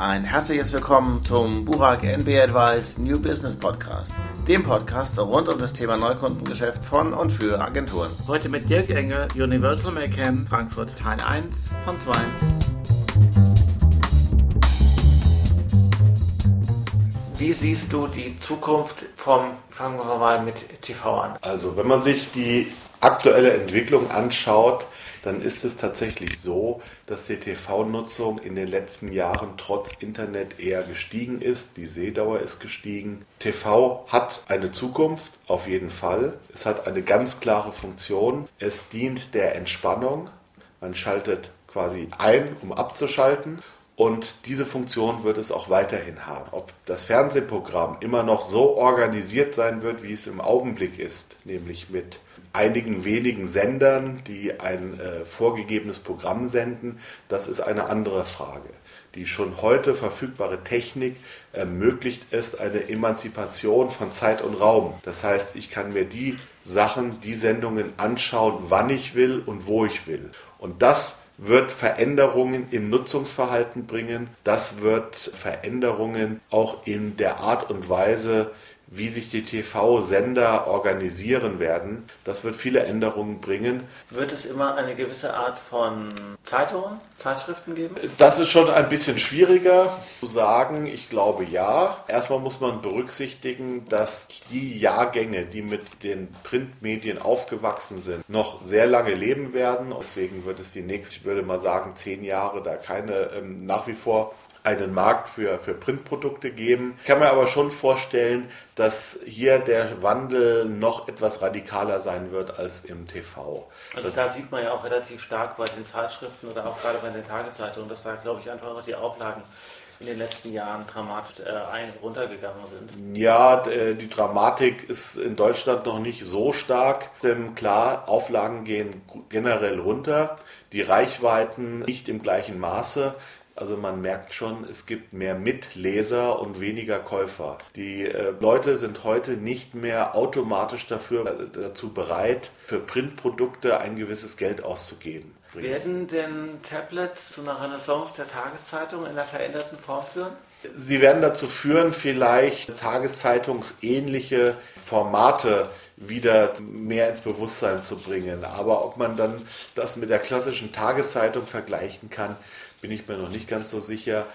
Ein herzliches Willkommen zum Burak NB Advice New Business Podcast, dem Podcast rund um das Thema Neukundengeschäft von und für Agenturen. Heute mit Dirk Engel, Universal McCann, Frankfurt, Teil 1 von 2. Wie siehst du die Zukunft vom, fangen wir mal mit TV an? Also, wenn man sich die aktuelle Entwicklung anschaut, dann ist es tatsächlich so, dass die TV-Nutzung in den letzten Jahren trotz Internet eher gestiegen ist. Die Sehdauer ist gestiegen. TV hat eine Zukunft, auf jeden Fall. Es hat eine ganz klare Funktion. Es dient der Entspannung. Man schaltet quasi ein, um abzuschalten. Und diese Funktion wird es auch weiterhin haben. Ob das Fernsehprogramm immer noch so organisiert sein wird, wie es im Augenblick ist, nämlich mit einigen wenigen Sendern, die ein äh, vorgegebenes Programm senden, das ist eine andere Frage. Die schon heute verfügbare Technik ermöglicht es eine Emanzipation von Zeit und Raum. Das heißt, ich kann mir die Sachen, die Sendungen anschauen, wann ich will und wo ich will. Und das wird Veränderungen im Nutzungsverhalten bringen. Das wird Veränderungen auch in der Art und Weise, wie sich die TV-Sender organisieren werden. Das wird viele Änderungen bringen. Wird es immer eine gewisse Art von Zeitungen, Zeitschriften geben? Das ist schon ein bisschen schwieriger zu sagen. Ich glaube ja. Erstmal muss man berücksichtigen, dass die Jahrgänge, die mit den Printmedien aufgewachsen sind, noch sehr lange leben werden. Deswegen wird es die nächsten, ich würde mal sagen, zehn Jahre da keine ähm, nach wie vor einen Markt für, für Printprodukte geben. Ich kann mir aber schon vorstellen, dass hier der Wandel noch etwas radikaler sein wird als im TV. Also das da sieht man ja auch relativ stark bei den Zeitschriften oder auch gerade bei den Tageszeitungen, dass da glaube ich einfach auch die Auflagen in den letzten Jahren dramatisch äh, runtergegangen sind. Ja, äh, die Dramatik ist in Deutschland noch nicht so stark. Denn klar, Auflagen gehen generell runter, die Reichweiten nicht im gleichen Maße. Also man merkt schon, es gibt mehr Mitleser und weniger Käufer. Die äh, Leute sind heute nicht mehr automatisch dafür, äh, dazu bereit, für Printprodukte ein gewisses Geld auszugeben. Werden denn Tablets zu einer Renaissance der Tageszeitung in einer veränderten Form führen? Sie werden dazu führen, vielleicht tageszeitungsähnliche Formate wieder mehr ins Bewusstsein zu bringen. Aber ob man dann das mit der klassischen Tageszeitung vergleichen kann, bin ich mir noch nicht ganz so sicher.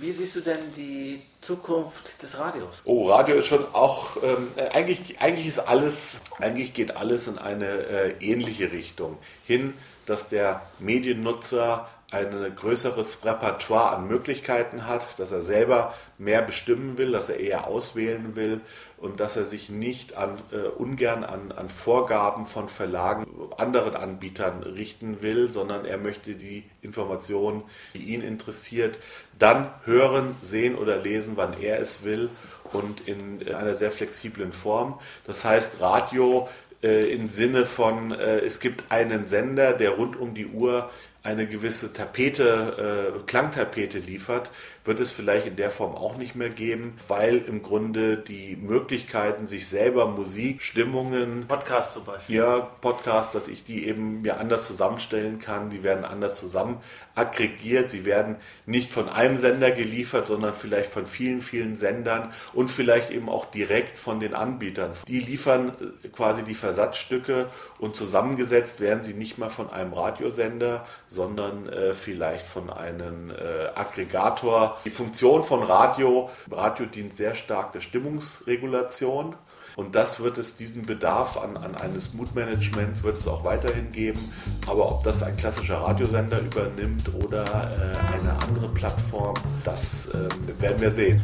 Wie siehst du denn die Zukunft des Radios? Oh, Radio ist schon auch, ähm, eigentlich, eigentlich ist alles, eigentlich geht alles in eine äh, ähnliche Richtung. Hin, dass der Mediennutzer ein größeres Repertoire an Möglichkeiten hat, dass er selber mehr bestimmen will, dass er eher auswählen will und dass er sich nicht an, äh, ungern an, an Vorgaben von Verlagen, anderen Anbietern richten will, sondern er möchte die Informationen, die ihn interessiert, dann hören, sehen oder lesen, wann er es will und in einer sehr flexiblen Form. Das heißt, Radio äh, im Sinne von, äh, es gibt einen Sender, der rund um die Uhr eine gewisse Tapete, äh, Klangtapete liefert, wird es vielleicht in der Form auch nicht mehr geben, weil im Grunde die Möglichkeiten, sich selber Musik, Stimmungen, Podcast zum Beispiel. Ja, Podcast, dass ich die eben mir anders zusammenstellen kann, die werden anders zusammen aggregiert, sie werden nicht von einem Sender geliefert, sondern vielleicht von vielen, vielen Sendern und vielleicht eben auch direkt von den Anbietern. Die liefern äh, quasi die Versatzstücke und zusammengesetzt werden sie nicht mehr von einem Radiosender, sondern äh, vielleicht von einem äh, Aggregator. Die Funktion von Radio, Radio dient sehr stark der Stimmungsregulation. Und das wird es, diesen Bedarf an, an eines Mood-Managements wird es auch weiterhin geben. Aber ob das ein klassischer Radiosender übernimmt oder äh, eine andere Plattform, das äh, werden wir sehen.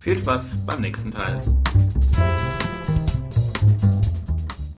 Viel Spaß beim nächsten Teil.